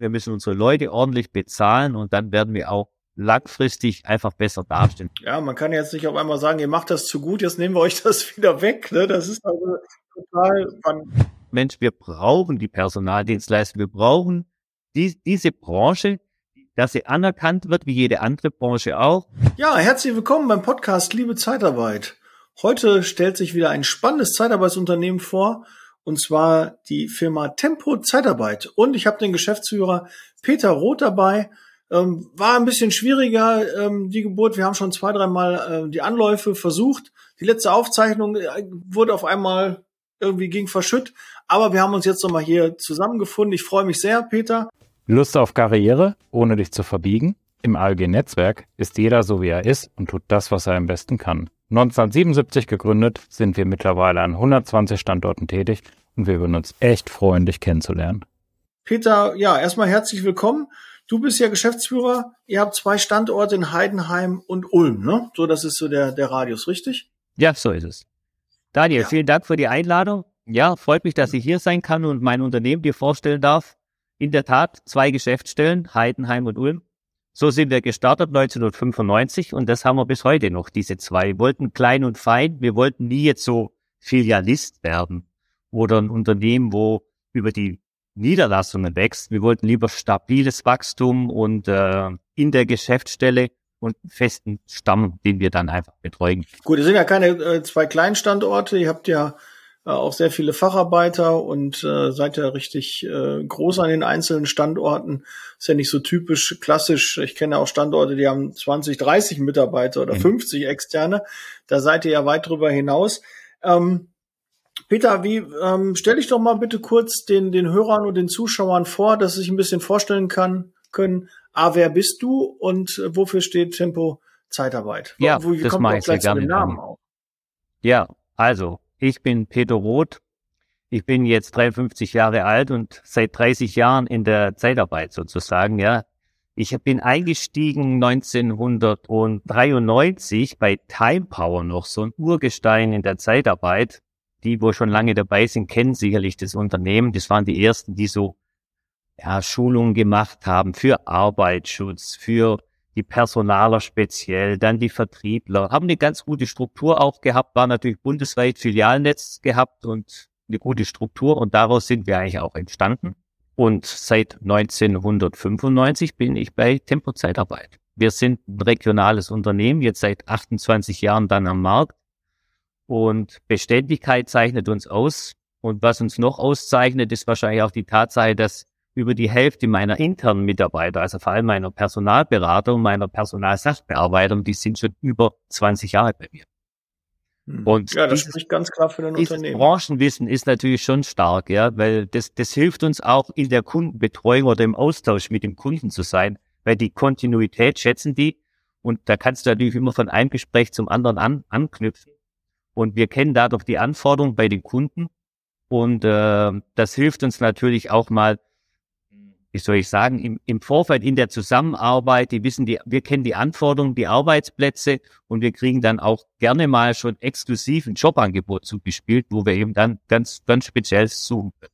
Wir müssen unsere Leute ordentlich bezahlen und dann werden wir auch langfristig einfach besser dastehen. Ja, man kann jetzt nicht auf einmal sagen, ihr macht das zu gut, jetzt nehmen wir euch das wieder weg. Ne? Das ist also total. Mensch, wir brauchen die Personaldienstleister, wir brauchen die, diese Branche, dass sie anerkannt wird, wie jede andere Branche auch. Ja, herzlich willkommen beim Podcast Liebe Zeitarbeit. Heute stellt sich wieder ein spannendes Zeitarbeitsunternehmen vor, und zwar die Firma Tempo Zeitarbeit. Und ich habe den Geschäftsführer Peter Roth dabei. Ähm, war ein bisschen schwieriger, ähm, die Geburt. Wir haben schon zwei, dreimal äh, die Anläufe versucht. Die letzte Aufzeichnung äh, wurde auf einmal irgendwie ging verschütt. Aber wir haben uns jetzt nochmal hier zusammengefunden. Ich freue mich sehr, Peter. Lust auf Karriere, ohne dich zu verbiegen? Im ALG-Netzwerk ist jeder so, wie er ist und tut das, was er am besten kann. 1977 gegründet, sind wir mittlerweile an 120 Standorten tätig und wir würden uns echt freuen, dich kennenzulernen. Peter, ja, erstmal herzlich willkommen. Du bist ja Geschäftsführer. Ihr habt zwei Standorte in Heidenheim und Ulm, ne? So, das ist so der, der Radius, richtig? Ja, so ist es. Daniel, ja. vielen Dank für die Einladung. Ja, freut mich, dass ich hier sein kann und mein Unternehmen dir vorstellen darf. In der Tat zwei Geschäftsstellen, Heidenheim und Ulm. So sind wir gestartet 1995 und das haben wir bis heute noch, diese zwei. Wir wollten klein und fein, wir wollten nie jetzt so Filialist werden oder ein Unternehmen, wo über die Niederlassungen wächst. Wir wollten lieber stabiles Wachstum und äh, in der Geschäftsstelle und festen Stamm, den wir dann einfach betreuen. Gut, es sind ja keine äh, zwei kleinen Standorte. Ihr habt ja auch sehr viele Facharbeiter und äh, seid ja richtig äh, groß an den einzelnen Standorten. Ist ja nicht so typisch klassisch. Ich kenne auch Standorte, die haben 20, 30 Mitarbeiter oder mhm. 50 externe. Da seid ihr ja weit drüber hinaus. Ähm, Peter, wie ähm, stell dich doch mal bitte kurz den, den Hörern und den Zuschauern vor, dass sie sich ein bisschen vorstellen kann, können, A, wer bist du und äh, wofür steht Tempo Zeitarbeit? Ja, Wo, das mache ich sehr gerne. Namen auch? Ja, also, ich bin Peter Roth. Ich bin jetzt 53 Jahre alt und seit 30 Jahren in der Zeitarbeit sozusagen, ja. Ich bin eingestiegen 1993 bei Time Power noch, so ein Urgestein in der Zeitarbeit die, wo schon lange dabei sind, kennen sicherlich das Unternehmen. Das waren die ersten, die so ja, Schulungen gemacht haben für Arbeitsschutz, für die Personaler speziell, dann die Vertriebler, haben eine ganz gute Struktur auch gehabt, war natürlich bundesweit Filialnetz gehabt und eine gute Struktur und daraus sind wir eigentlich auch entstanden. Und seit 1995 bin ich bei Tempo Zeitarbeit. Wir sind ein regionales Unternehmen, jetzt seit 28 Jahren dann am Markt und Beständigkeit zeichnet uns aus. Und was uns noch auszeichnet, ist wahrscheinlich auch die Tatsache, dass über die Hälfte meiner internen Mitarbeiter, also vor allem meiner Personalberater und meiner Personalsachbearbeiter, die sind schon über 20 Jahre bei mir. Hm. Und ja, das dieses, spricht ganz klar für den Unternehmen. Branchenwissen ist natürlich schon stark, ja, weil das, das hilft uns auch in der Kundenbetreuung oder im Austausch mit dem Kunden zu sein, weil die Kontinuität schätzen die und da kannst du natürlich immer von einem Gespräch zum anderen an, anknüpfen. Und wir kennen dadurch die Anforderungen bei den Kunden. Und äh, das hilft uns natürlich auch mal, wie soll ich sagen, im, im Vorfeld in der Zusammenarbeit, die wissen die, wir kennen die Anforderungen, die Arbeitsplätze und wir kriegen dann auch gerne mal schon exklusiv ein Jobangebot zugespielt, wo wir eben dann ganz, ganz speziell suchen können.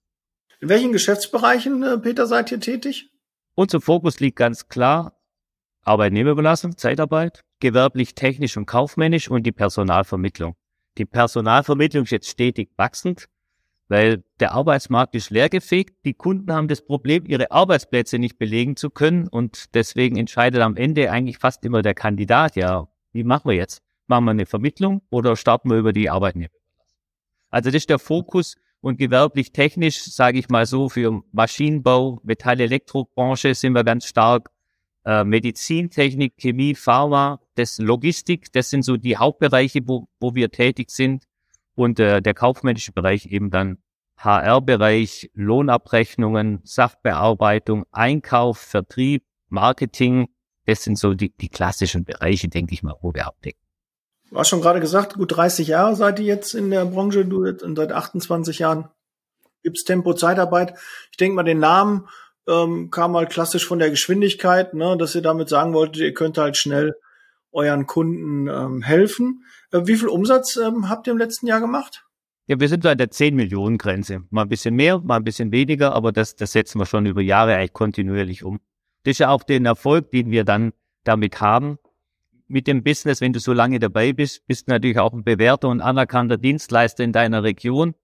In welchen Geschäftsbereichen, äh, Peter, seid ihr tätig? Unser Fokus liegt ganz klar Arbeitnehmerüberlassung, Zeitarbeit, gewerblich, technisch und kaufmännisch und die Personalvermittlung. Die Personalvermittlung ist jetzt stetig wachsend, weil der Arbeitsmarkt ist leergefegt. Die Kunden haben das Problem, ihre Arbeitsplätze nicht belegen zu können und deswegen entscheidet am Ende eigentlich fast immer der Kandidat, ja, wie machen wir jetzt? Machen wir eine Vermittlung oder starten wir über die Arbeitnehmer? Also das ist der Fokus und gewerblich technisch, sage ich mal so, für Maschinenbau, Metall-Elektrobranche sind wir ganz stark äh, Medizintechnik, Chemie, Pharma, das Logistik, das sind so die Hauptbereiche, wo, wo wir tätig sind. Und äh, der kaufmännische Bereich eben dann HR-Bereich, Lohnabrechnungen, Sachbearbeitung, Einkauf, Vertrieb, Marketing. Das sind so die, die klassischen Bereiche, denke ich mal, wo wir abdecken. Du hast schon gerade gesagt, gut 30 Jahre seid ihr jetzt in der Branche, du seit 28 Jahren gibt's Tempo Zeitarbeit. Ich denke mal, den Namen ähm, kam halt klassisch von der Geschwindigkeit, ne, dass ihr damit sagen wolltet, ihr könnt halt schnell euren Kunden ähm, helfen. Äh, wie viel Umsatz ähm, habt ihr im letzten Jahr gemacht? Ja, wir sind bei der 10 Millionen Grenze. Mal ein bisschen mehr, mal ein bisschen weniger, aber das, das setzen wir schon über Jahre eigentlich kontinuierlich um. Das ist ja auch den Erfolg, den wir dann damit haben. Mit dem Business, wenn du so lange dabei bist, bist du natürlich auch ein bewährter und anerkannter Dienstleister in deiner Region.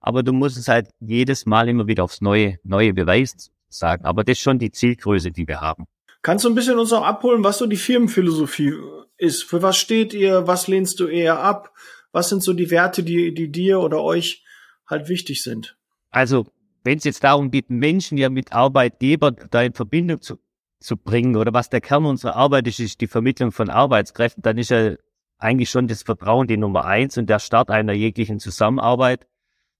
Aber du musst es halt jedes Mal immer wieder aufs Neue, neue Beweis sagen. Aber das ist schon die Zielgröße, die wir haben. Kannst du ein bisschen uns auch abholen, was so die Firmenphilosophie ist? Für was steht ihr? Was lehnst du eher ab? Was sind so die Werte, die, die dir oder euch halt wichtig sind? Also, wenn es jetzt darum geht, Menschen ja mit Arbeitgeber da in Verbindung zu, zu bringen oder was der Kern unserer Arbeit ist, ist die Vermittlung von Arbeitskräften, dann ist ja eigentlich schon das Vertrauen die Nummer eins und der Start einer jeglichen Zusammenarbeit.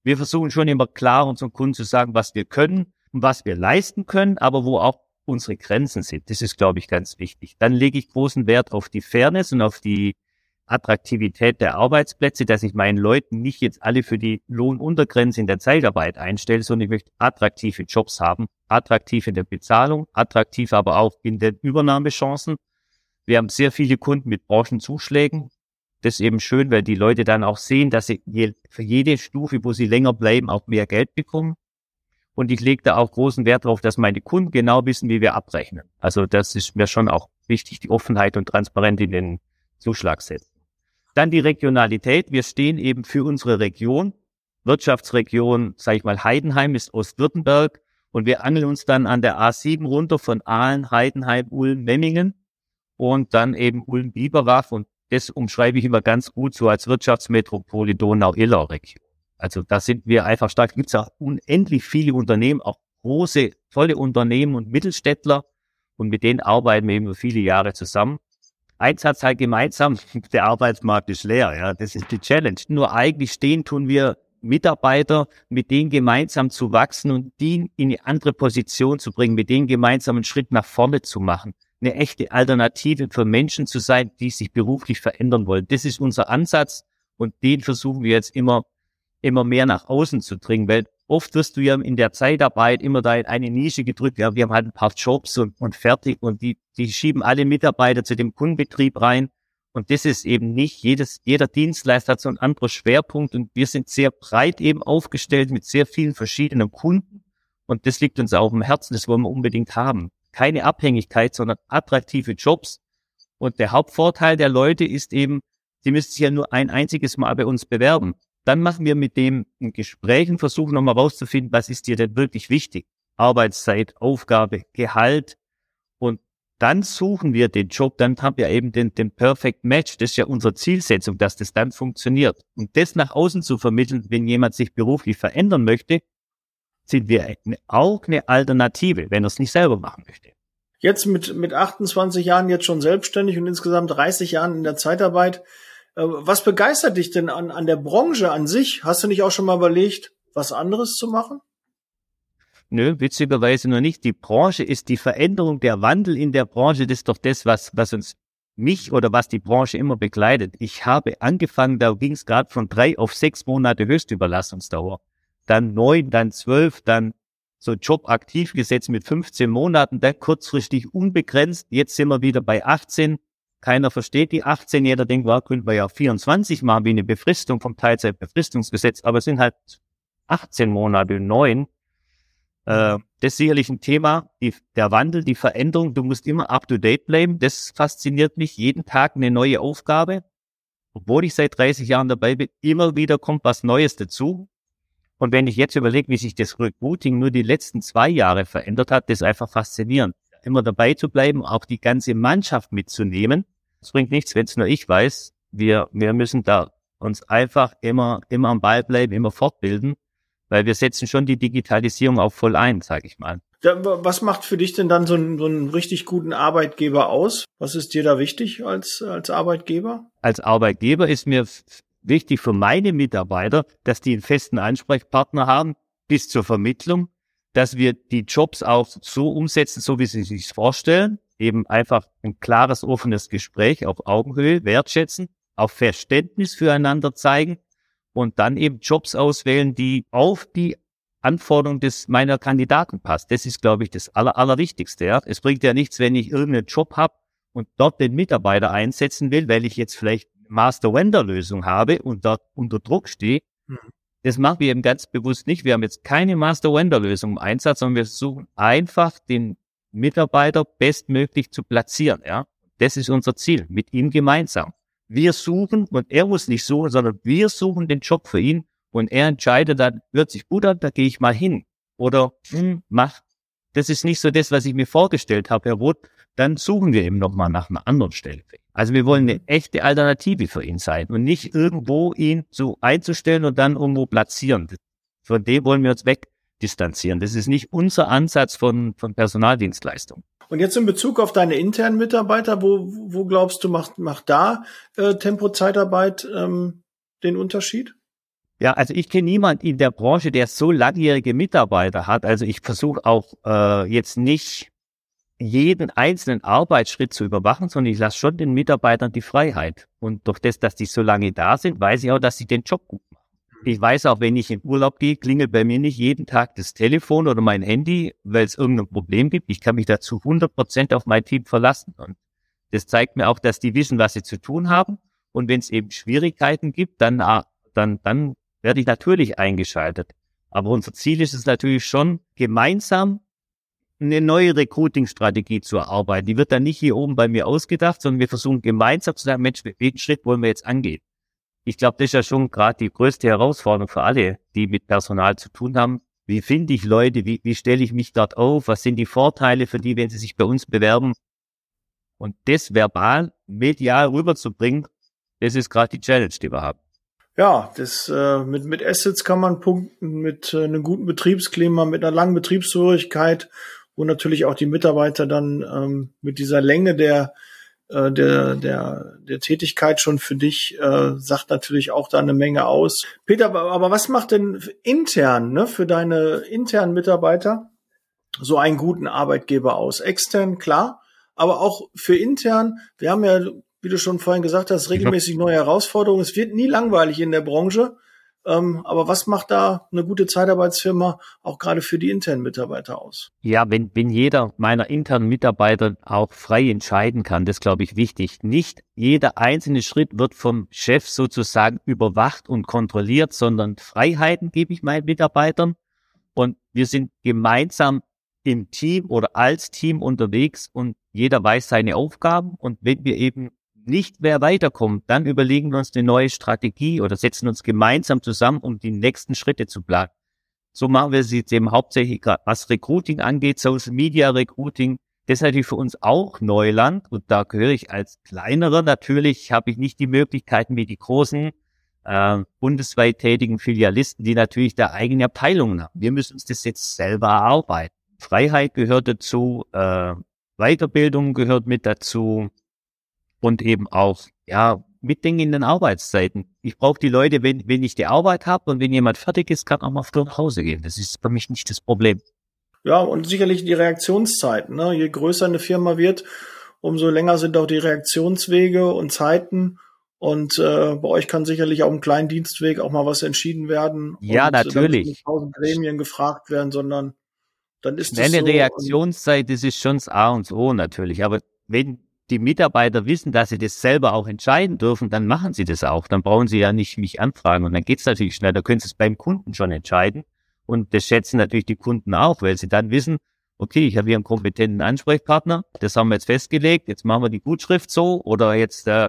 Wir versuchen schon immer klar unseren Kunden zu sagen, was wir können und was wir leisten können, aber wo auch unsere Grenzen sind. Das ist, glaube ich, ganz wichtig. Dann lege ich großen Wert auf die Fairness und auf die Attraktivität der Arbeitsplätze, dass ich meinen Leuten nicht jetzt alle für die Lohnuntergrenze in der Zeitarbeit einstelle, sondern ich möchte attraktive Jobs haben, attraktiv in der Bezahlung, attraktiv aber auch in den Übernahmechancen. Wir haben sehr viele Kunden mit Branchenzuschlägen. Das ist eben schön, weil die Leute dann auch sehen, dass sie für jede Stufe, wo sie länger bleiben, auch mehr Geld bekommen. Und ich lege da auch großen Wert darauf, dass meine Kunden genau wissen, wie wir abrechnen. Also das ist mir schon auch wichtig, die Offenheit und Transparenz in den Zuschlag setzen. Dann die Regionalität. Wir stehen eben für unsere Region. Wirtschaftsregion, sage ich mal, Heidenheim ist Ostwürttemberg. Und wir angeln uns dann an der A7 runter von Aalen, Heidenheim, Ulm, Memmingen und dann eben Ulm-Biberach. Und das umschreibe ich immer ganz gut so als Wirtschaftsmetropole Donau-Iller-Region. Also da sind wir einfach stark. Gibt es auch unendlich viele Unternehmen, auch große, tolle Unternehmen und Mittelständler. Und mit denen arbeiten wir eben viele Jahre zusammen. Eins hat halt gemeinsam, der Arbeitsmarkt ist leer, ja, das ist die Challenge. Nur eigentlich stehen tun wir Mitarbeiter, mit denen gemeinsam zu wachsen und die in eine andere Position zu bringen, mit denen gemeinsam einen Schritt nach vorne zu machen. Eine echte Alternative für Menschen zu sein, die sich beruflich verändern wollen. Das ist unser Ansatz und den versuchen wir jetzt immer immer mehr nach außen zu dringen, weil oft wirst du ja in der Zeitarbeit immer da in eine Nische gedrückt. Ja, wir haben halt ein paar Jobs und, und fertig und die, die schieben alle Mitarbeiter zu dem Kundenbetrieb rein. Und das ist eben nicht jedes, jeder Dienstleister hat so einen anderen Schwerpunkt und wir sind sehr breit eben aufgestellt mit sehr vielen verschiedenen Kunden. Und das liegt uns auch im Herzen, das wollen wir unbedingt haben. Keine Abhängigkeit, sondern attraktive Jobs. Und der Hauptvorteil der Leute ist eben, sie müssen sich ja nur ein einziges Mal bei uns bewerben. Dann machen wir mit dem ein Gespräch und versuchen nochmal rauszufinden, was ist dir denn wirklich wichtig? Arbeitszeit, Aufgabe, Gehalt. Und dann suchen wir den Job, dann haben wir eben den, den Perfect Match. Das ist ja unsere Zielsetzung, dass das dann funktioniert. Und das nach außen zu vermitteln, wenn jemand sich beruflich verändern möchte, sind wir auch eine Alternative, wenn er es nicht selber machen möchte. Jetzt mit, mit 28 Jahren jetzt schon selbstständig und insgesamt 30 Jahren in der Zeitarbeit, was begeistert dich denn an, an der Branche an sich? Hast du nicht auch schon mal überlegt, was anderes zu machen? Nö, witzigerweise noch nicht. Die Branche ist die Veränderung, der Wandel in der Branche, das ist doch das, was, was uns mich oder was die Branche immer begleitet. Ich habe angefangen, da ging es gerade von drei auf sechs Monate Höchstüberlassungsdauer. Dann neun, dann zwölf, dann so Job aktiv gesetzt mit 15 Monaten, dann kurzfristig unbegrenzt. Jetzt sind wir wieder bei 18. Keiner versteht die 18, jeder denkt, war, könnte man ja 24 machen, wie eine Befristung vom Teilzeitbefristungsgesetz, aber es sind halt 18 Monate, neun. Äh, das ist sicherlich ein Thema, die, der Wandel, die Veränderung, du musst immer up to date bleiben, das fasziniert mich, jeden Tag eine neue Aufgabe. Obwohl ich seit 30 Jahren dabei bin, immer wieder kommt was Neues dazu. Und wenn ich jetzt überlege, wie sich das Recruiting nur die letzten zwei Jahre verändert hat, das ist einfach faszinierend immer dabei zu bleiben, auch die ganze Mannschaft mitzunehmen. Es bringt nichts, wenn es nur ich weiß. Wir, wir müssen da uns einfach immer, immer am Ball bleiben, immer fortbilden, weil wir setzen schon die Digitalisierung auch voll ein, sage ich mal. Was macht für dich denn dann so einen, so einen richtig guten Arbeitgeber aus? Was ist dir da wichtig als, als Arbeitgeber? Als Arbeitgeber ist mir wichtig für meine Mitarbeiter, dass die einen festen Ansprechpartner haben bis zur Vermittlung, dass wir die Jobs auch so umsetzen, so wie sie sich vorstellen. Eben einfach ein klares, offenes Gespräch auf Augenhöhe, wertschätzen, auch Verständnis füreinander zeigen und dann eben Jobs auswählen, die auf die Anforderung des meiner Kandidaten passt. Das ist, glaube ich, das Aller, Allerwichtigste. Ja. Es bringt ja nichts, wenn ich irgendeinen Job habe und dort den Mitarbeiter einsetzen will, weil ich jetzt vielleicht Master-Vendor-Lösung habe und dort unter Druck stehe. Hm das machen wir eben ganz bewusst nicht. Wir haben jetzt keine Master-Vendor-Lösung im Einsatz, sondern wir versuchen einfach den Mitarbeiter bestmöglich zu platzieren. Ja, das ist unser Ziel mit ihm gemeinsam. Wir suchen und er muss nicht suchen, sondern wir suchen den Job für ihn und er entscheidet dann, hört sich gut an, da gehe ich mal hin. Oder hm, mach. Das ist nicht so das, was ich mir vorgestellt habe, Herr Roth. Dann suchen wir eben nochmal nach einer anderen Stelle. Also wir wollen eine echte Alternative für ihn sein und nicht irgendwo ihn so einzustellen und dann irgendwo platzieren. Von dem wollen wir uns wegdistanzieren. Das ist nicht unser Ansatz von, von Personaldienstleistung. Und jetzt in Bezug auf deine internen Mitarbeiter, wo, wo glaubst du, macht, macht da äh, Tempo-Zeitarbeit ähm, den Unterschied? Ja, also ich kenne niemanden in der Branche, der so langjährige Mitarbeiter hat. Also ich versuche auch äh, jetzt nicht jeden einzelnen Arbeitsschritt zu überwachen, sondern ich lasse schon den Mitarbeitern die Freiheit. Und durch das, dass die so lange da sind, weiß ich auch, dass sie den Job gut. Ich weiß auch, wenn ich in Urlaub gehe, klingelt bei mir nicht jeden Tag das Telefon oder mein Handy, weil es irgendein Problem gibt. Ich kann mich dazu 100 Prozent auf mein Team verlassen. Und das zeigt mir auch, dass die wissen, was sie zu tun haben. Und wenn es eben Schwierigkeiten gibt, dann, ah, dann, dann werde ich natürlich eingeschaltet. Aber unser Ziel ist es natürlich schon, gemeinsam eine neue Recruiting-Strategie zu erarbeiten. Die wird dann nicht hier oben bei mir ausgedacht, sondern wir versuchen gemeinsam zu sagen, Mensch, welchen Schritt wollen wir jetzt angehen? Ich glaube, das ist ja schon gerade die größte Herausforderung für alle, die mit Personal zu tun haben. Wie finde ich Leute? Wie, wie stelle ich mich dort auf? Was sind die Vorteile für die, wenn sie sich bei uns bewerben? Und das verbal, medial rüberzubringen, das ist gerade die Challenge, die wir haben. Ja, das äh, mit mit Assets kann man punkten, mit äh, einem guten Betriebsklima, mit einer langen Betriebsführigkeit, wo natürlich auch die Mitarbeiter dann ähm, mit dieser Länge der äh, der, der, der Tätigkeit schon für dich äh, sagt natürlich auch da eine Menge aus. Peter, aber was macht denn intern, ne, für deine internen Mitarbeiter so einen guten Arbeitgeber aus? Extern, klar, aber auch für intern. Wir haben ja, wie du schon vorhin gesagt hast, regelmäßig neue Herausforderungen. Es wird nie langweilig in der Branche. Ähm, aber was macht da eine gute Zeitarbeitsfirma auch gerade für die internen Mitarbeiter aus? Ja, wenn, wenn jeder meiner internen Mitarbeiter auch frei entscheiden kann, das glaube ich wichtig. Nicht jeder einzelne Schritt wird vom Chef sozusagen überwacht und kontrolliert, sondern Freiheiten gebe ich meinen Mitarbeitern. Und wir sind gemeinsam im Team oder als Team unterwegs und jeder weiß seine Aufgaben. Und wenn wir eben nicht mehr weiterkommt, dann überlegen wir uns eine neue Strategie oder setzen uns gemeinsam zusammen, um die nächsten Schritte zu planen. So machen wir jetzt eben hauptsächlich, was Recruiting angeht, Social Media Recruiting. Das ist natürlich für uns auch Neuland und da gehöre ich als kleinerer natürlich, habe ich nicht die Möglichkeiten wie die großen äh, bundesweit tätigen Filialisten, die natürlich da eigene Abteilungen haben. Wir müssen uns das jetzt selber erarbeiten. Freiheit gehört dazu, äh, Weiterbildung gehört mit dazu, und eben auch, ja, mitdenken in den Arbeitszeiten. Ich brauche die Leute, wenn, wenn ich die Arbeit habe und wenn jemand fertig ist, kann auch mal früh nach Hause gehen. Das ist für mich nicht das Problem. Ja, und sicherlich die Reaktionszeiten. Ne? Je größer eine Firma wird, umso länger sind auch die Reaktionswege und Zeiten. Und äh, bei euch kann sicherlich auch im kleinen Dienstweg auch mal was entschieden werden. Ja, und natürlich. Nicht tausend Gremien gefragt werden, sondern dann ist Schnelle so Reaktionszeit, das ist schon das A und O natürlich. Aber wenn die Mitarbeiter wissen, dass sie das selber auch entscheiden dürfen, dann machen sie das auch. Dann brauchen sie ja nicht mich anfragen und dann geht's natürlich schnell. Da können sie es beim Kunden schon entscheiden. Und das schätzen natürlich die Kunden auch, weil sie dann wissen, okay, ich habe hier einen kompetenten Ansprechpartner, das haben wir jetzt festgelegt, jetzt machen wir die Gutschrift so oder jetzt, äh,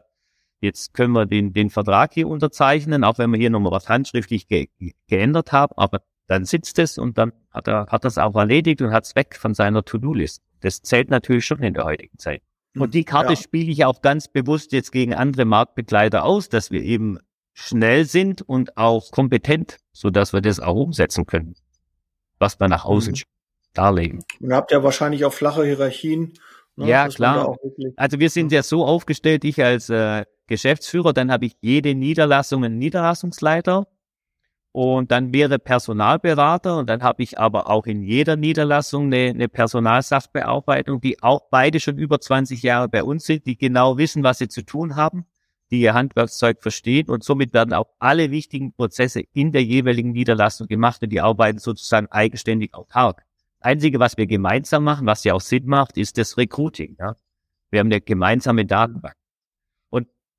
jetzt können wir den, den Vertrag hier unterzeichnen, auch wenn wir hier nochmal was handschriftlich ge geändert haben, aber dann sitzt es und dann hat er hat das auch erledigt und hat es weg von seiner To-Do-List. Das zählt natürlich schon in der heutigen Zeit. Und die Karte ja. spiele ich auch ganz bewusst jetzt gegen andere Marktbegleiter aus, dass wir eben schnell sind und auch kompetent, so dass wir das auch umsetzen können, was wir nach außen mhm. darlegen. Und habt ja wahrscheinlich auch flache Hierarchien. Ne, ja, klar. Also wir sind ja so aufgestellt, ich als äh, Geschäftsführer, dann habe ich jede Niederlassung einen Niederlassungsleiter und dann wäre Personalberater und dann habe ich aber auch in jeder Niederlassung eine, eine Personalsachbearbeitung, die auch beide schon über 20 Jahre bei uns sind, die genau wissen, was sie zu tun haben, die ihr Handwerkszeug verstehen und somit werden auch alle wichtigen Prozesse in der jeweiligen Niederlassung gemacht und die arbeiten sozusagen eigenständig autark. Einzige, was wir gemeinsam machen, was ja auch Sinn macht, ist das Recruiting. Ja? Wir haben eine gemeinsame Datenbank.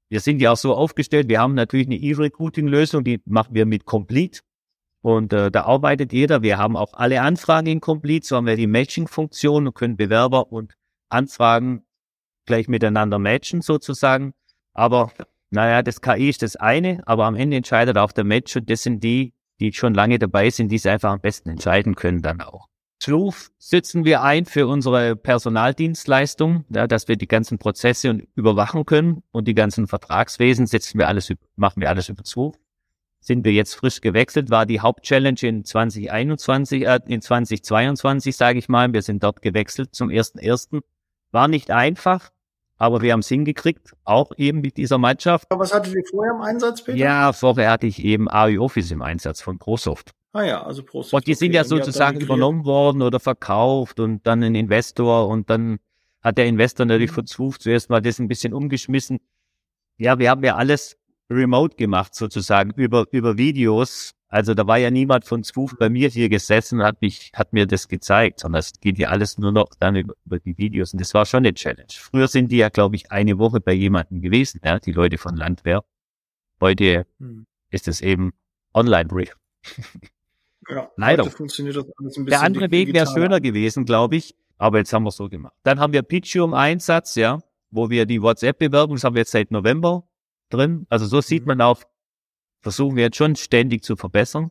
Wir sind ja auch so aufgestellt, wir haben natürlich eine E-Recruiting-Lösung, die machen wir mit Complete. Und äh, da arbeitet jeder. Wir haben auch alle Anfragen in Complete. So haben wir die Matching-Funktion und können Bewerber und Anfragen gleich miteinander matchen sozusagen. Aber naja, das KI ist das eine, aber am Ende entscheidet auch der Match und das sind die, die schon lange dabei sind, die es einfach am besten entscheiden können dann auch. Schluf setzen wir ein für unsere Personaldienstleistung, ja, dass wir die ganzen Prozesse überwachen können und die ganzen Vertragswesen setzen wir alles, machen wir alles über Zwuf. Sind wir jetzt frisch gewechselt, war die Hauptchallenge in 2021, äh, in 2022, sage ich mal. Wir sind dort gewechselt zum ersten ersten. War nicht einfach, aber wir haben es hingekriegt, auch eben mit dieser Mannschaft. Aber was hattet ihr vorher im Einsatz, Peter? Ja, vorher hatte ich eben AI Office im Einsatz von ProSoft. Ah ja, also Prost. Und die sind ja sozusagen übernommen worden oder verkauft und dann ein Investor und dann hat der Investor natürlich von Zwuf zuerst mal das ein bisschen umgeschmissen. Ja, wir haben ja alles remote gemacht sozusagen über, über Videos. Also da war ja niemand von Zwuf bei mir hier gesessen und hat mich, hat mir das gezeigt, sondern es geht ja alles nur noch dann über, über die Videos und das war schon eine Challenge. Früher sind die ja, glaube ich, eine Woche bei jemandem gewesen, ja, die Leute von Landwehr. Heute hm. ist es eben Online-Brief. Ja, Leider. funktioniert das alles ein bisschen Der andere Weg wäre schöner gewesen, glaube ich. Aber jetzt haben wir es so gemacht. Dann haben wir Pitchium Einsatz, ja, wo wir die WhatsApp-Bewerbung, das haben wir jetzt seit November drin. Also so sieht mhm. man auch, versuchen wir jetzt schon ständig zu verbessern.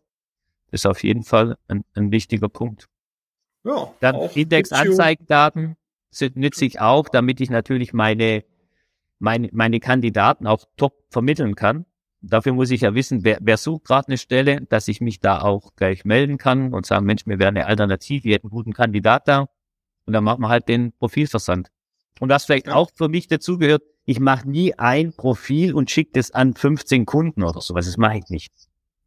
Das ist auf jeden Fall ein, ein wichtiger Punkt. Ja, Dann Index-Anzeigendaten sind nützlich auch, damit ich natürlich meine, meine, meine Kandidaten auch top vermitteln kann dafür muss ich ja wissen, wer, wer sucht gerade eine Stelle, dass ich mich da auch gleich melden kann und sagen, Mensch, mir wäre eine Alternative, wir hätten einen guten Kandidat da. Und dann machen wir halt den Profilversand. Und was vielleicht ja. auch für mich dazugehört, ich mache nie ein Profil und schicke das an 15 Kunden oder sowas. Das mache ich nicht.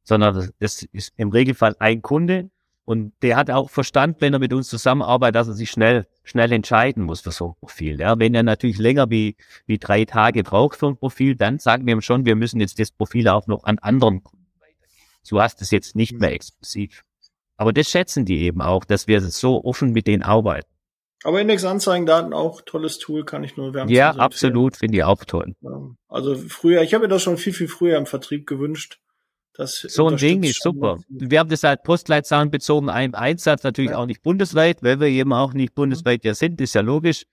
Sondern das ist im Regelfall ein Kunde und der hat auch Verstand, wenn er mit uns zusammenarbeitet, dass er sich schnell, schnell entscheiden muss für so ein Profil. Ja, wenn er natürlich länger wie, wie drei Tage braucht für ein Profil, dann sagen wir ihm schon, wir müssen jetzt das Profil auch noch an anderen Kunden weitergeben. Du hast es jetzt nicht mehr exklusiv. Aber das schätzen die eben auch, dass wir so offen mit denen arbeiten. Aber Index-Anzeigendaten auch tolles Tool, kann ich nur wärmstens Ja, absolut, finde ich auch toll. Also früher, ich habe mir das schon viel, viel früher im Vertrieb gewünscht das so ein Ding ist super. Wir haben das halt Postleitzahlen bezogen im Einsatz, natürlich ja. auch nicht bundesweit, weil wir eben auch nicht bundesweit ja sind, ist ja logisch.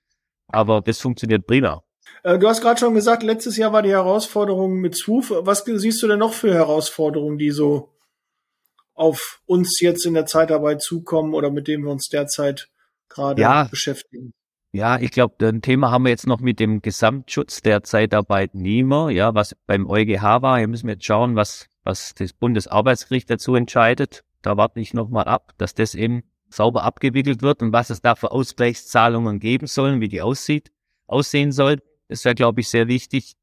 Aber das funktioniert prima. Äh, du hast gerade schon gesagt, letztes Jahr war die Herausforderung mit Swoof. Was siehst du denn noch für Herausforderungen, die so auf uns jetzt in der Zeitarbeit zukommen oder mit denen wir uns derzeit gerade ja. beschäftigen? Ja, ich glaube, ein Thema haben wir jetzt noch mit dem Gesamtschutz der Zeitarbeitnehmer, ja, was beim EuGH war. Hier müssen wir jetzt schauen, was was das Bundesarbeitsgericht dazu entscheidet. Da warte ich nochmal ab, dass das eben sauber abgewickelt wird und was es da für Ausgleichszahlungen geben sollen, wie die aussieht, aussehen soll. Das wäre, glaube ich, sehr wichtig.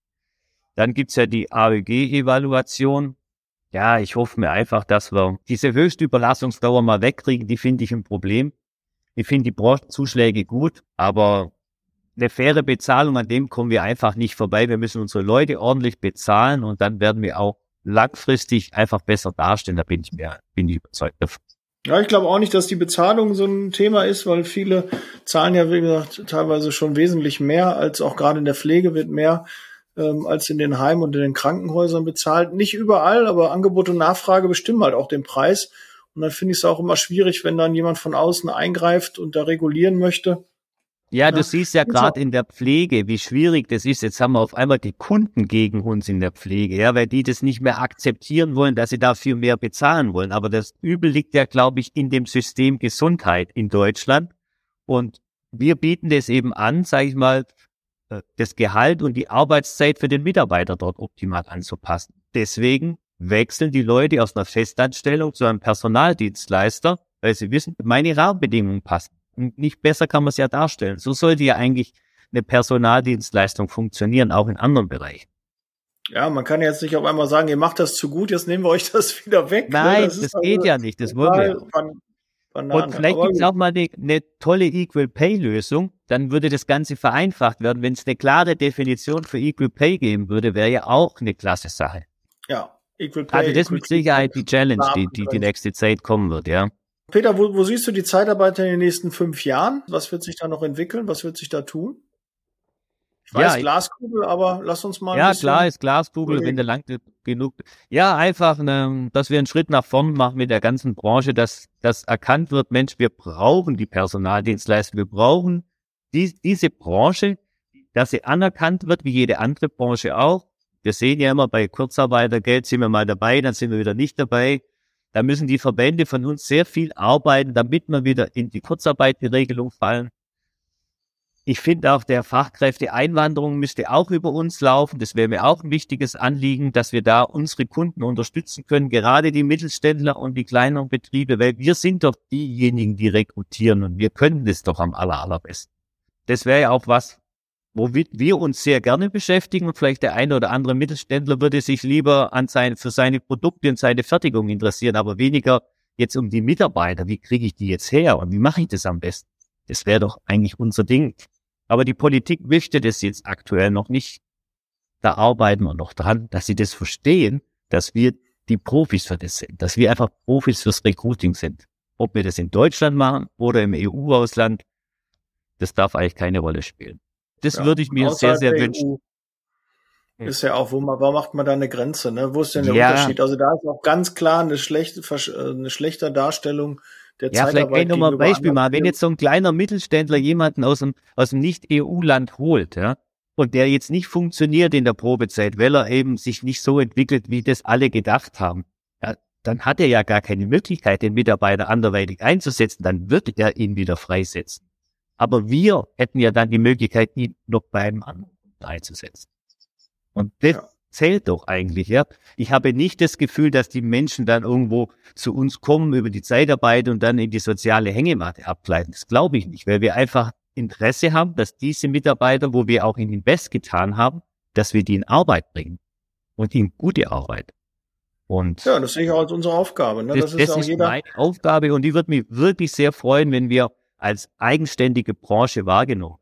Dann gibt's ja die AEG-Evaluation. Ja, ich hoffe mir einfach, dass wir diese Höchstüberlassungsdauer mal wegkriegen. Die finde ich ein Problem. Ich finde die Branchenzuschläge gut, aber eine faire Bezahlung, an dem kommen wir einfach nicht vorbei. Wir müssen unsere Leute ordentlich bezahlen und dann werden wir auch langfristig einfach besser darstellen. Da bin ich mir, bin ich überzeugt davon. Ja, ich glaube auch nicht, dass die Bezahlung so ein Thema ist, weil viele zahlen ja, wie gesagt, teilweise schon wesentlich mehr, als auch gerade in der Pflege wird mehr ähm, als in den Heimen und in den Krankenhäusern bezahlt. Nicht überall, aber Angebot und Nachfrage bestimmen halt auch den Preis. Und dann finde ich es auch immer schwierig, wenn dann jemand von außen eingreift und da regulieren möchte. Ja, du siehst ja gerade in der Pflege, wie schwierig das ist. Jetzt haben wir auf einmal die Kunden gegen uns in der Pflege, ja, weil die das nicht mehr akzeptieren wollen, dass sie dafür mehr bezahlen wollen. Aber das Übel liegt ja, glaube ich, in dem System Gesundheit in Deutschland. Und wir bieten das eben an, sage ich mal, äh, das Gehalt und die Arbeitszeit für den Mitarbeiter dort optimal anzupassen. Deswegen wechseln die Leute aus einer Festanstellung zu einem Personaldienstleister, weil sie wissen, meine Rahmenbedingungen passen. Nicht besser kann man es ja darstellen. So sollte ja eigentlich eine Personaldienstleistung funktionieren, auch in anderen Bereichen. Ja, man kann jetzt nicht auf einmal sagen, ihr macht das zu gut, jetzt nehmen wir euch das wieder weg. Ne? Nein, das, das geht also ja nicht, das wollen wir. Ban Banane. Und vielleicht gibt es auch mal eine, eine, tolle Equal Pay Lösung, dann würde das Ganze vereinfacht werden. Wenn es eine klare Definition für Equal Pay geben würde, wäre ja auch eine klasse Sache. Ja, Equal Pay. Also das ist mit Sicherheit die Challenge, die, die die nächste Zeit kommen wird, ja. Peter, wo, wo siehst du die Zeitarbeiter in den nächsten fünf Jahren? Was wird sich da noch entwickeln? Was wird sich da tun? Ich weiß Ja, Glaskugel, aber lass uns mal Ja, klar ist Glaskugel, Okay. wenn du lang genug. Ja, einfach, ne, dass wir einen Schritt nach vorn machen mit der ganzen Branche, dass, dass erkannt wird, Mensch, wir brauchen die Personaldienstleister, wir brauchen die, diese Branche, dass sie anerkannt wird, wie jede andere Branche auch. Wir sehen ja immer bei Kurzarbeitergeld sind wir mal dabei, dann sind wir wieder nicht dabei. Da müssen die Verbände von uns sehr viel arbeiten, damit wir wieder in die Kurzarbeiterregelung fallen. Ich finde auch, der Fachkräfteeinwanderung müsste auch über uns laufen. Das wäre mir auch ein wichtiges Anliegen, dass wir da unsere Kunden unterstützen können, gerade die Mittelständler und die kleineren Betriebe, weil wir sind doch diejenigen, die rekrutieren und wir können das doch am aller, allerbesten. Das wäre ja auch was, womit wir uns sehr gerne beschäftigen und vielleicht der eine oder andere Mittelständler würde sich lieber an sein, für seine Produkte und seine Fertigung interessieren, aber weniger jetzt um die Mitarbeiter. Wie kriege ich die jetzt her und wie mache ich das am besten? Das wäre doch eigentlich unser Ding. Aber die Politik möchte das jetzt aktuell noch nicht. Da arbeiten wir noch dran, dass sie das verstehen, dass wir die Profis für das sind, dass wir einfach Profis fürs Recruiting sind. Ob wir das in Deutschland machen oder im EU-Ausland, das darf eigentlich keine Rolle spielen. Das Ja, würde ich mir sehr, sehr wünschen. EU Ist ja auch, wo man, wo macht man da eine Grenze, ne? Wo ist denn der Ja. Unterschied? Also da ist auch ganz klar eine schlechte, äh, eine schlechte Darstellung der Ja, vielleicht ein nochmal ein Beispiel mal. Wenn jetzt so ein kleiner Mittelständler jemanden aus dem, aus dem Nicht-EU-Land holt, ja, und der jetzt nicht funktioniert in der Probezeit, weil er eben sich nicht so entwickelt, wie das alle gedacht haben, ja, dann hat er ja gar keine Möglichkeit, den Mitarbeiter anderweitig einzusetzen, dann wird er ihn wieder freisetzen. Aber wir hätten ja dann die Möglichkeit, ihn noch beim anderen einzusetzen. Und das Ja. zählt doch eigentlich, ja. Ich habe nicht das Gefühl, dass die Menschen dann irgendwo zu uns kommen über die Zeitarbeit und dann in die soziale Hängematte abgleiten. Das glaube ich nicht, weil wir einfach Interesse haben, dass diese Mitarbeiter, wo wir auch in Invest getan haben, dass wir die in Arbeit bringen. Und in gute Arbeit. Und Ja, das sehe ich auch als unsere Aufgabe, ne? das, Das, ist das auch ist jeder. meine Aufgabe und die wird mich wirklich sehr freuen, wenn wir als eigenständige Branche wahrgenommen.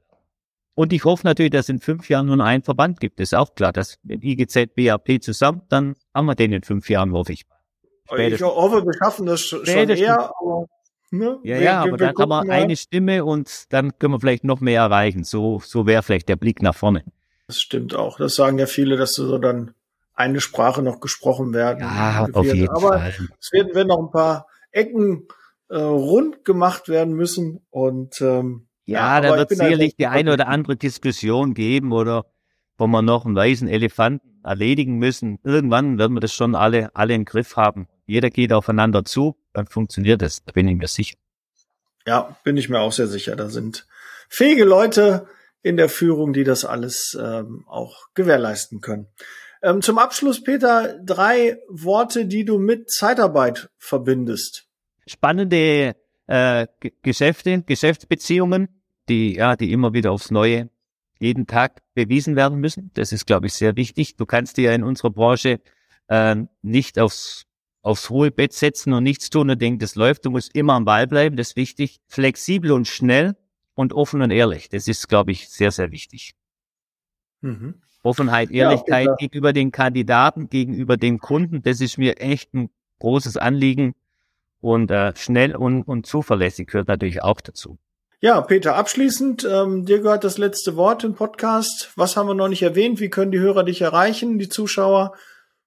Und ich hoffe natürlich, dass es in fünf Jahren nur einen Verband gibt. Das ist auch klar, dass mit IGZ, BAP zusammen, dann haben wir den in fünf Jahren, hoffe ich. Ich Spätestens. hoffe, wir schaffen das schon Spätestens. eher, aber, ne? Ja, Wir- ja, wir- aber wir dann haben wir mal. eine Stimme und dann können wir vielleicht noch mehr erreichen. So, so wäre vielleicht der Blick nach vorne. Das stimmt auch. Das sagen ja viele, dass so dann eine Sprache noch gesprochen werden. Ja, auf jeden Aber Fall. es werden, werden noch ein paar Ecken äh, rund gemacht werden müssen und ähm, Ja, aber da wird da sicherlich die eine oder andere Diskussion geben oder wo wir noch einen weißen Elefanten erledigen müssen. Irgendwann werden wir das schon alle, alle im Griff haben. Jeder geht aufeinander zu, dann funktioniert es. Da bin ich mir sicher. Ja, bin ich mir auch sehr sicher. Da sind fähige Leute in der Führung, die das alles ähm, auch gewährleisten können. Ähm, zum Abschluss, Peter, drei Worte, die du mit Zeitarbeit verbindest. Spannende äh, G- Geschäfte, Geschäftsbeziehungen, die, ja, die immer wieder aufs Neue jeden Tag bewiesen werden müssen. Das ist, glaube ich, sehr wichtig. Du kannst dir ja in unserer Branche äh, nicht aufs, aufs hohe Bett setzen und nichts tun und denken, das läuft. Du musst immer am Ball bleiben. Das ist wichtig. Flexibel und schnell und offen und ehrlich. Das ist, glaube ich, sehr, sehr wichtig. Mhm. Offenheit, Ja, Ehrlichkeit Peter. gegenüber den Kandidaten, gegenüber dem Kunden, das ist mir echt ein großes Anliegen. Und äh, schnell und, und zuverlässig gehört natürlich auch dazu. Ja, Peter, abschließend, ähm, dir gehört das letzte Wort im Podcast. Was haben wir noch nicht erwähnt? Wie können die Hörer dich erreichen, die Zuschauer?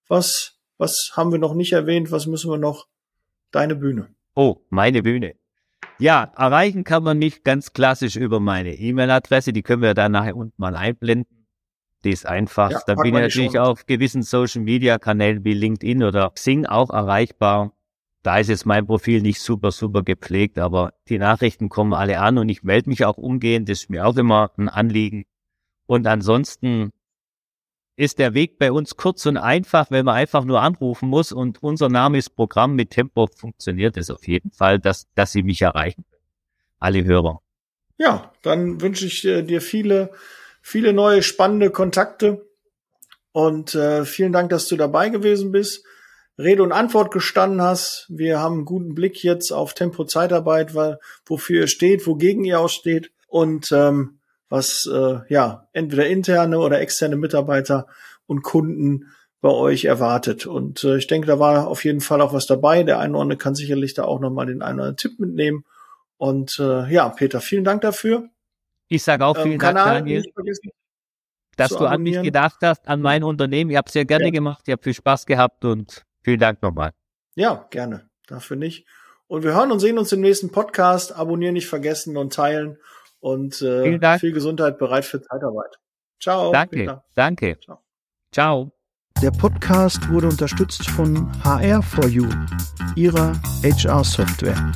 Was, was haben wir noch nicht erwähnt? Was müssen wir noch? Deine Bühne. Oh, meine Bühne. Ja, erreichen kann man mich ganz klassisch über meine E-Mail-Adresse. Die können wir dann nachher unten mal einblenden. Die ist einfach. Ja, dann bin ich natürlich Shownotes. auf gewissen Social-Media-Kanälen wie LinkedIn oder Xing auch erreichbar. Da ist jetzt mein Profil nicht super, super gepflegt, aber die Nachrichten kommen alle an und ich melde mich auch umgehend. Das ist mir auch immer ein Anliegen. Und ansonsten ist der Weg bei uns kurz und einfach, wenn man einfach nur anrufen muss und unser Name ist Programm mit Tempo, funktioniert es auf jeden Fall, dass, dass Sie mich erreichen. Alle Hörer. Ja, dann wünsche ich äh, dir viele, viele neue spannende Kontakte und äh, vielen Dank, dass du dabei gewesen bist. Rede und Antwort gestanden hast. Wir haben einen guten Blick jetzt auf Tempo Zeitarbeit, weil wofür ihr steht, wogegen ihr auch steht und ähm, was äh, ja entweder interne oder externe Mitarbeiter und Kunden bei euch erwartet. Und äh, ich denke, da war auf jeden Fall auch was dabei. Der eine oder andere kann sicherlich da auch nochmal den einen oder anderen Tipp mitnehmen. Und äh, ja, Peter, vielen Dank dafür. Ich sage auch vielen Ähm, Dank, Kanal Daniel. nicht vergessen. dass du an mich gedacht hast, an mein Unternehmen. Ich habe es sehr gerne ja. gemacht. Ich habe viel Spaß gehabt und Vielen Dank nochmal. Ja, gerne. Dafür nicht. Und wir hören und sehen uns im nächsten Podcast. Abonnieren nicht vergessen und teilen. Und äh, viel Gesundheit bereit für Zeitarbeit. Ciao. Danke. Peter. Danke. Ciao. Ciao. Der Podcast wurde unterstützt von HR4U, ihrer HR-Software.